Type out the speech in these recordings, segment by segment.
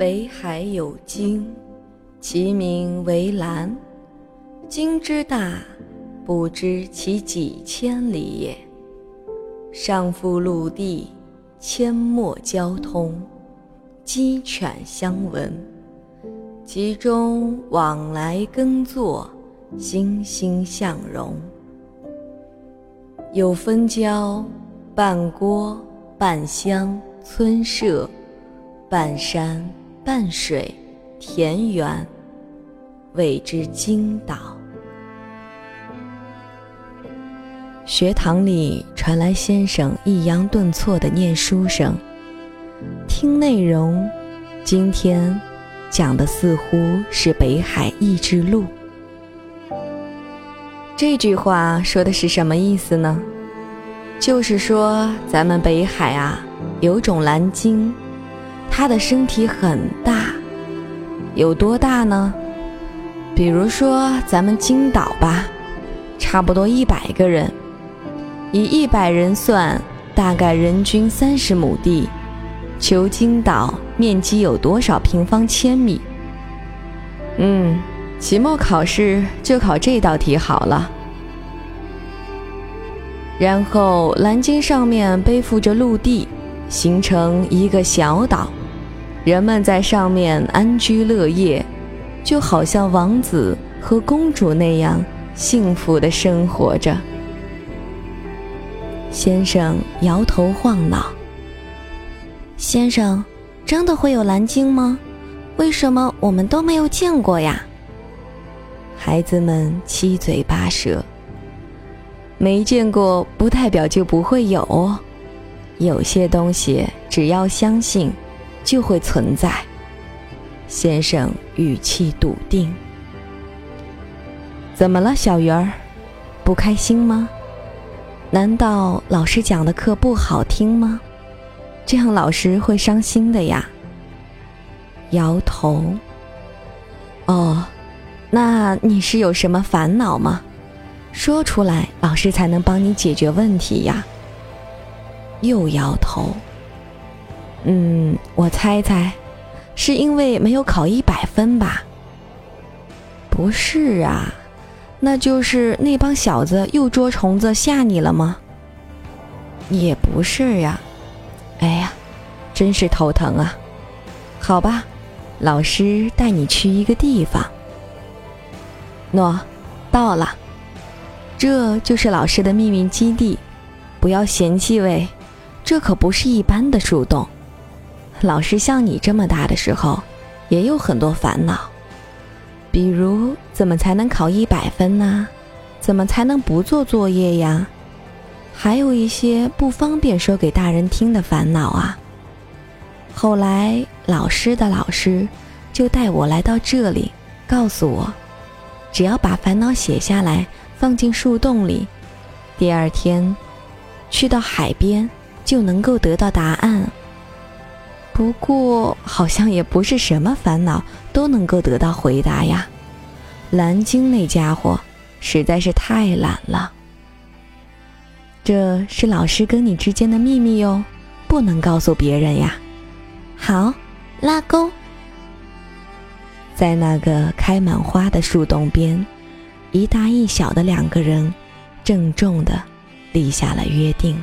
北海有鲸，其名为蓝。鲸之大，不知其几千里也。上覆陆地，阡陌交通，鸡犬相闻。其中往来耕作，欣欣向荣。有分郊，半郭，半乡，村舍，半山，淡水，田园，谓之京岛。学堂里传来先生抑扬顿挫的念书声，听内容，今天讲的似乎是北海异志录。这句话说的是什么意思呢？就是说咱们北海啊，有种蓝鲸，它的身体很大，有多大呢？比如说咱们金岛吧，差不多一百个人。以一百人算，大概人均三十亩地。求金岛面积有多少平方千米？嗯，期末考试就考这道题好了。然后蓝鲸上面背负着陆地，形成一个小岛，人们在上面安居乐业，就好像王子和公主那样幸福的生活着。先生摇头晃脑。先生，真的会有蓝鲸吗？为什么我们都没有见过呀？孩子们七嘴八舌。没见过不代表就不会有哦。有些东西只要相信，就会存在。先生语气笃定。怎么了，小鱼儿？不开心吗？难道老师讲的课不好听吗？这样老师会伤心的呀。摇头。哦，那你是有什么烦恼吗？说出来，老师才能帮你解决问题呀。又摇头。嗯，我猜猜，是因为没有考一百分吧？不是啊。那就是那帮小子又捉虫子吓你了吗？也不是呀，哎呀，真是头疼啊！好吧，老师带你去一个地方。喏，到了，这就是老师的秘密基地，不要嫌弃喂，这可不是一般的树洞。老师像你这么大的时候，也有很多烦恼。比如，怎么才能考一百分呢？怎么才能不做作业呀？还有一些不方便说给大人听的烦恼啊。后来，老师的老师就带我来到这里，告诉我，只要把烦恼写下来，放进树洞里，第二天去到海边就能够得到答案。不过，好像也不是什么烦恼都能够得到回答呀。蓝鲸那家伙实在是太懒了。这是老师跟你之间的秘密哟，不能告诉别人呀。好，拉钩。在那个开满花的树洞边，一大一小的两个人，郑重的立下了约定。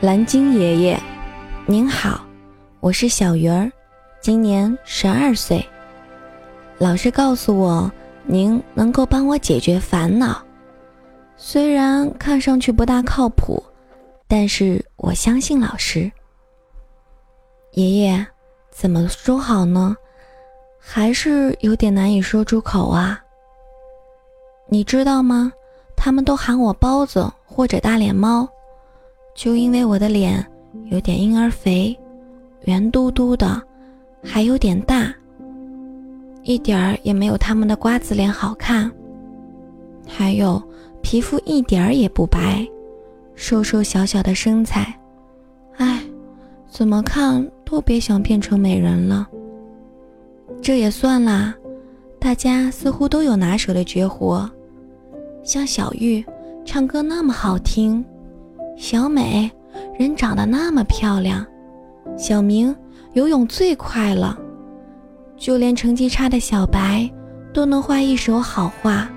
蓝鲸爷爷，您好，我是小鱼儿，今年十二岁。老师告诉我，您能够帮我解决烦恼，虽然看上去不大靠谱，但是我相信老师。爷爷，怎么说好呢？还是有点难以说出口啊。你知道吗？他们都喊我包子或者大脸猫。就因为我的脸有点婴儿肥，圆嘟嘟的，还有点大，一点儿也没有他们的瓜子脸好看。还有皮肤一点儿也不白，瘦瘦小小的身材，唉，怎么看都别想变成美人了。这也算啦，大家似乎都有拿手的绝活，像小玉唱歌那么好听，小美人长得那么漂亮，小明游泳最快了，就连成绩差的小白都能画一手好画。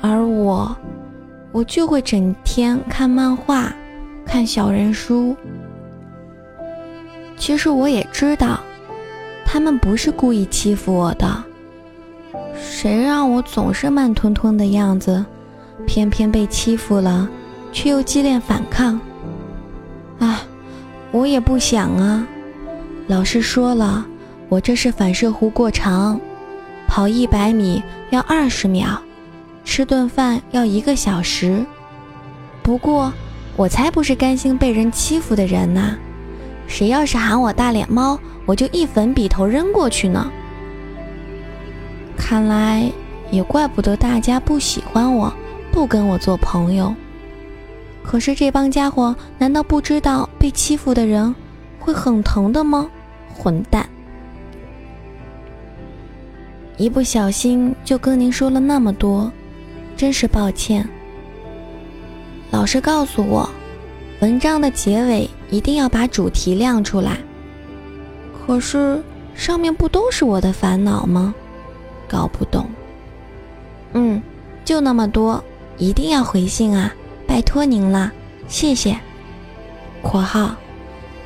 而我，我就会整天看漫画，看小人书。其实我也知道，他们不是故意欺负我的。谁让我总是慢吞吞的样子，偏偏被欺负了，却又激烈反抗。啊，我也不想啊。老师说了，我这是反射弧过长，跑一百米要二十秒，吃顿饭要一个小时。不过，我才不是甘心被人欺负的人呐！谁要是喊我大脸猫，我就一粉笔头扔过去呢。看来也怪不得大家不喜欢我，不跟我做朋友。可是这帮家伙难道不知道被欺负的人会很疼的吗？混蛋！一不小心就跟您说了那么多，真是抱歉。老师告诉我，文章的结尾一定要把主题亮出来。可是上面不都是我的烦恼吗？搞不懂。嗯，就那么多，一定要回信啊！拜托您了，谢谢。括号，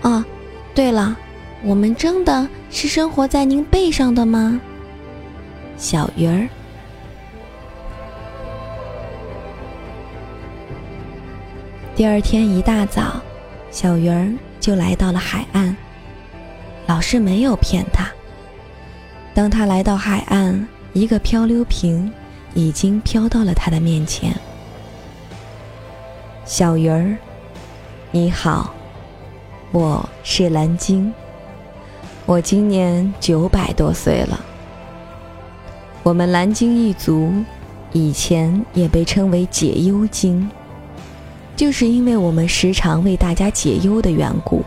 哦，对了，我们真的是生活在您背上的吗？小鱼儿。第二天一大早，小鱼儿就来到了海岸。老师没有骗他。当他来到海岸。一个漂流瓶已经飘到了他的面前。小鱼儿，你好，我是蓝鲸，我今年九百多岁了。我们蓝鲸一族以前也被称为解忧鲸，就是因为我们时常为大家解忧的缘故。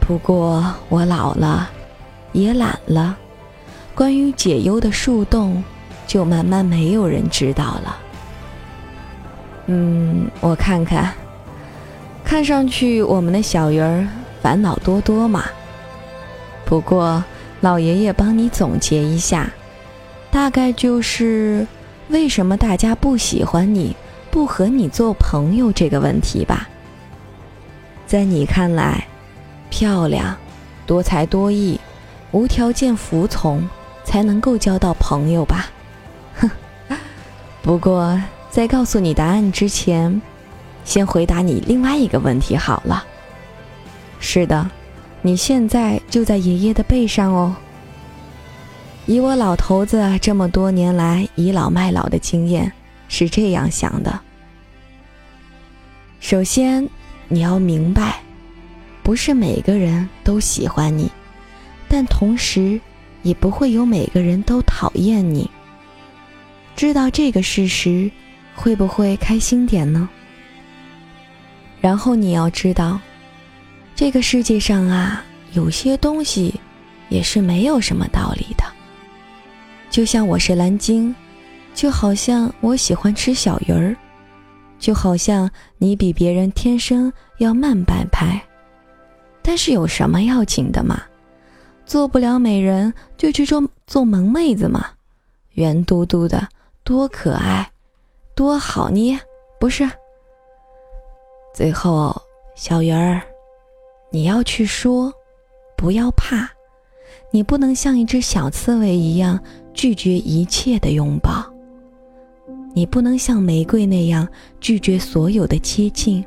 不过我老了，也懒了。关于解忧的树洞，就慢慢没有人知道了。嗯，我看看，看上去我们的小鱼儿烦恼多多嘛。不过老爷爷帮你总结一下，大概就是为什么大家不喜欢你，不和你做朋友这个问题吧。在你看来，漂亮、多才多艺、无条件服从。才能够交到朋友吧，哼。不过在告诉你答案之前，先回答你另外一个问题好了。是的，你现在就在爷爷的背上哦。以我老头子这么多年来倚老卖老的经验，是这样想的。首先，你要明白，不是每个人都喜欢你，但同时。也不会有每个人都讨厌你。知道这个事实，会不会开心点呢？然后你要知道，这个世界上啊，有些东西也是没有什么道理的。就像我是蓝鲸，就好像我喜欢吃小鱼儿，就好像你比别人天生要慢半拍。但是有什么要紧的嘛？做不了美人，就去做做萌妹子嘛，圆嘟嘟的，多可爱，多好捏，不是？最后，小鱼儿，你要去说，不要怕，你不能像一只小刺猬一样拒绝一切的拥抱，你不能像玫瑰那样拒绝所有的接近，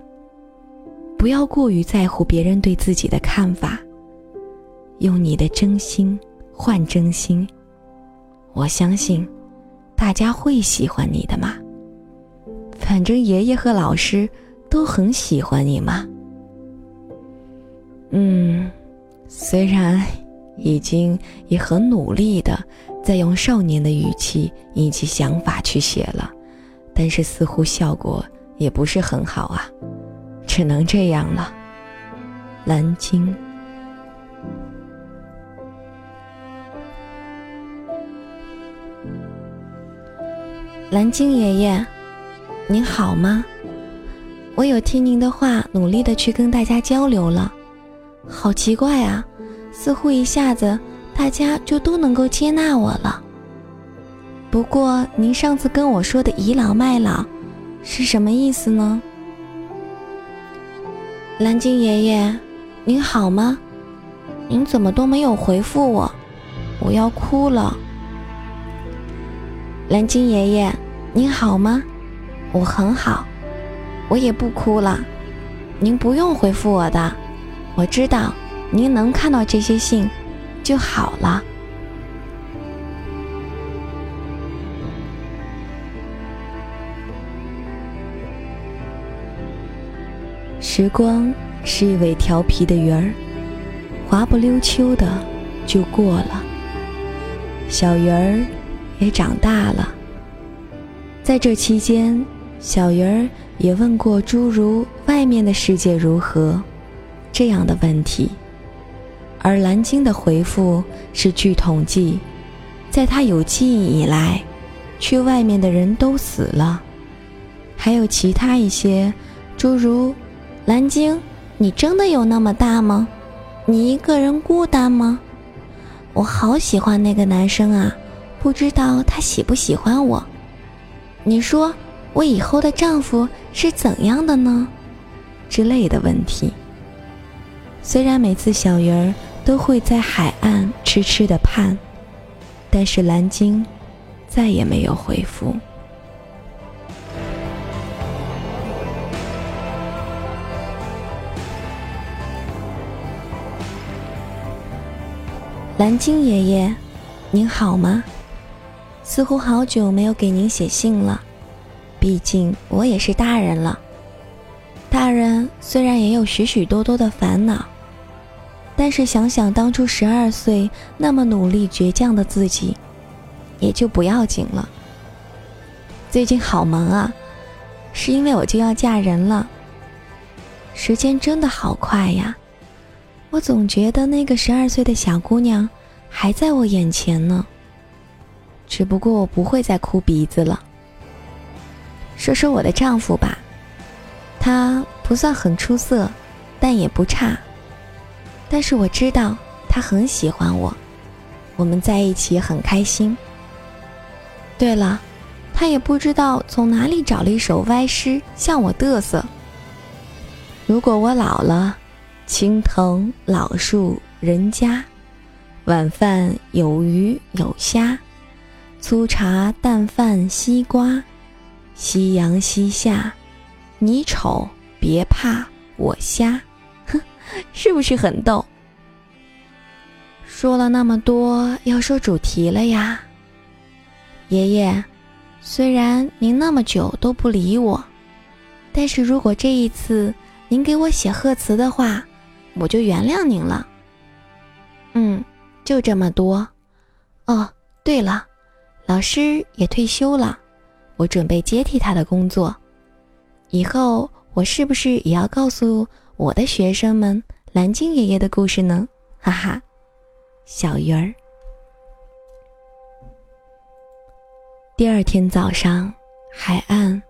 不要过于在乎别人对自己的看法。用你的真心换真心，我相信大家会喜欢你的嘛。反正爷爷和老师都很喜欢你嘛。嗯虽然已经也很努力的在用少年的语气引起想法去写了但是似乎效果也不是很好啊只能这样了蓝鲸。蓝鲸爷爷您好吗？我有听您的话，努力的去跟大家交流了。好奇怪啊，似乎一下子大家就都能够接纳我了。不过您上次跟我说的倚老卖老，是什么意思呢？蓝鲸爷爷，您好吗？您怎么都没有回复我？我要哭了。蓝鲸爷爷，您好吗？我很好，我也不哭了。您不用回复我的，我知道您能看到这些信就好了。时光是一尾调皮的鱼儿，滑不溜秋的就过了。小鱼儿。也长大了。在这期间，小鱼儿也问过诸如“外面的世界如何”这样的问题，而蓝鲸的回复是：据统计，在他有记忆以来，去外面的人都死了。还有其他一些，诸如“蓝鲸，你真的有那么大吗？你一个人孤单吗？我好喜欢那个男生啊！”不知道他喜不喜欢我？你说我以后的丈夫是怎样的呢？之类的问题。虽然每次小鱼儿都会在海岸痴痴的盼，但是蓝鲸再也没有回复。蓝鲸爷爷，您好吗？似乎好久没有给您写信了，毕竟我也是大人了。大人虽然也有许许多多的烦恼，但是想想当初十二岁那么努力倔强的自己，也就不要紧了。最近好忙啊，是因为我就要嫁人了。时间真的好快呀，我总觉得那个十二岁的小姑娘还在我眼前呢。只不过我不会再哭鼻子了。说说我的丈夫吧，他不算很出色，但也不差。但是我知道他很喜欢我，我们在一起很开心。对了，他也不知道从哪里找了一首歪诗向我嘚瑟。如果我老了，青藤老树人家，晚饭有鱼有虾。粗茶淡饭西瓜，夕阳西下，你丑别怕我瞎，哼，是不是很逗？说了那么多，要说主题了呀。爷爷，虽然您那么久都不理我，但是如果这一次您给我写贺词的话，我就原谅您了。嗯，就这么多。哦，对了。老师也退休了，我准备接替他的工作。以后我是不是也要告诉我的学生们蓝鲸爷爷的故事呢？哈哈，小鱼儿。第二天早上，海岸，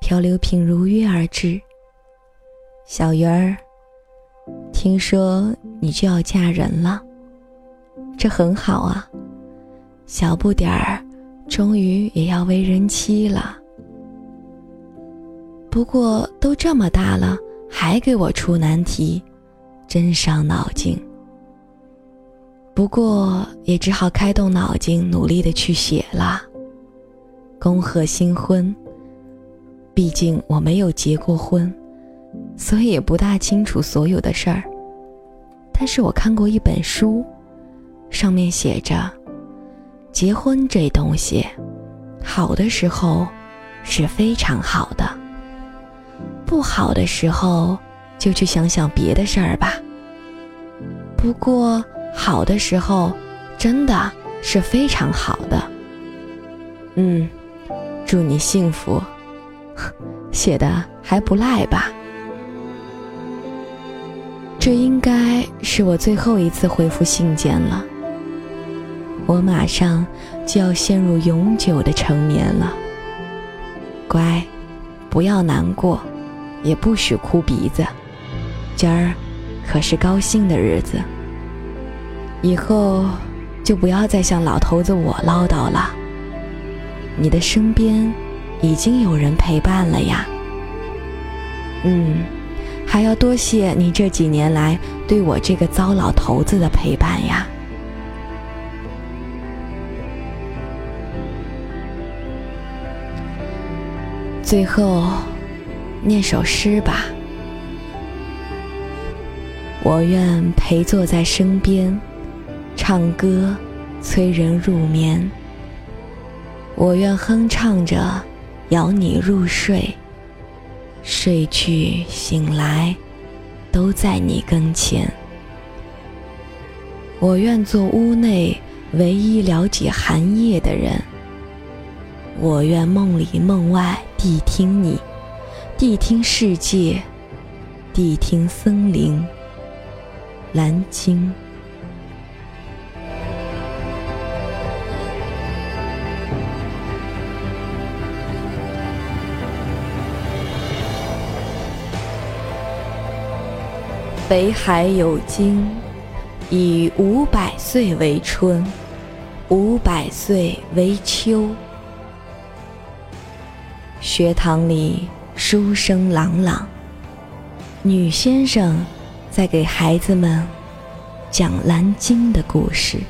漂流瓶如约而至。小鱼儿，听说你就要嫁人了，这很好啊，小不点儿。终于也要为人妻了，不过都这么大了，还给我出难题，真伤脑筋。不过也只好开动脑筋，努力的去写了。恭贺新婚。毕竟我没有结过婚，所以也不大清楚所有的事儿。但是我看过一本书，上面写着。结婚这东西，好的时候是非常好的，不好的时候就去想想别的事儿吧。不过好的时候真的是非常好的。嗯，祝你幸福，写的还不赖吧？这应该是我最后一次回复信件了。我马上就要陷入永久的成眠了。乖，不要难过，也不许哭鼻子。今儿可是高兴的日子，以后就不要再向老头子我唠叨了。你的身边已经有人陪伴了呀。嗯，还要多谢你这几年来对我这个糟老头子的陪伴呀。最后，念首诗吧。我愿陪坐在身边，唱歌催人入眠。我愿哼唱着，摇你入睡。睡去醒来，都在你跟前。我愿做屋内唯一了解寒夜的人。我愿梦里梦外谛听你，谛听世界，谛听森林。蓝鲸。北海有鲸，以五百岁为春，五百岁为秋。学堂里书声朗朗，女先生在给孩子们讲蓝鲸的故事。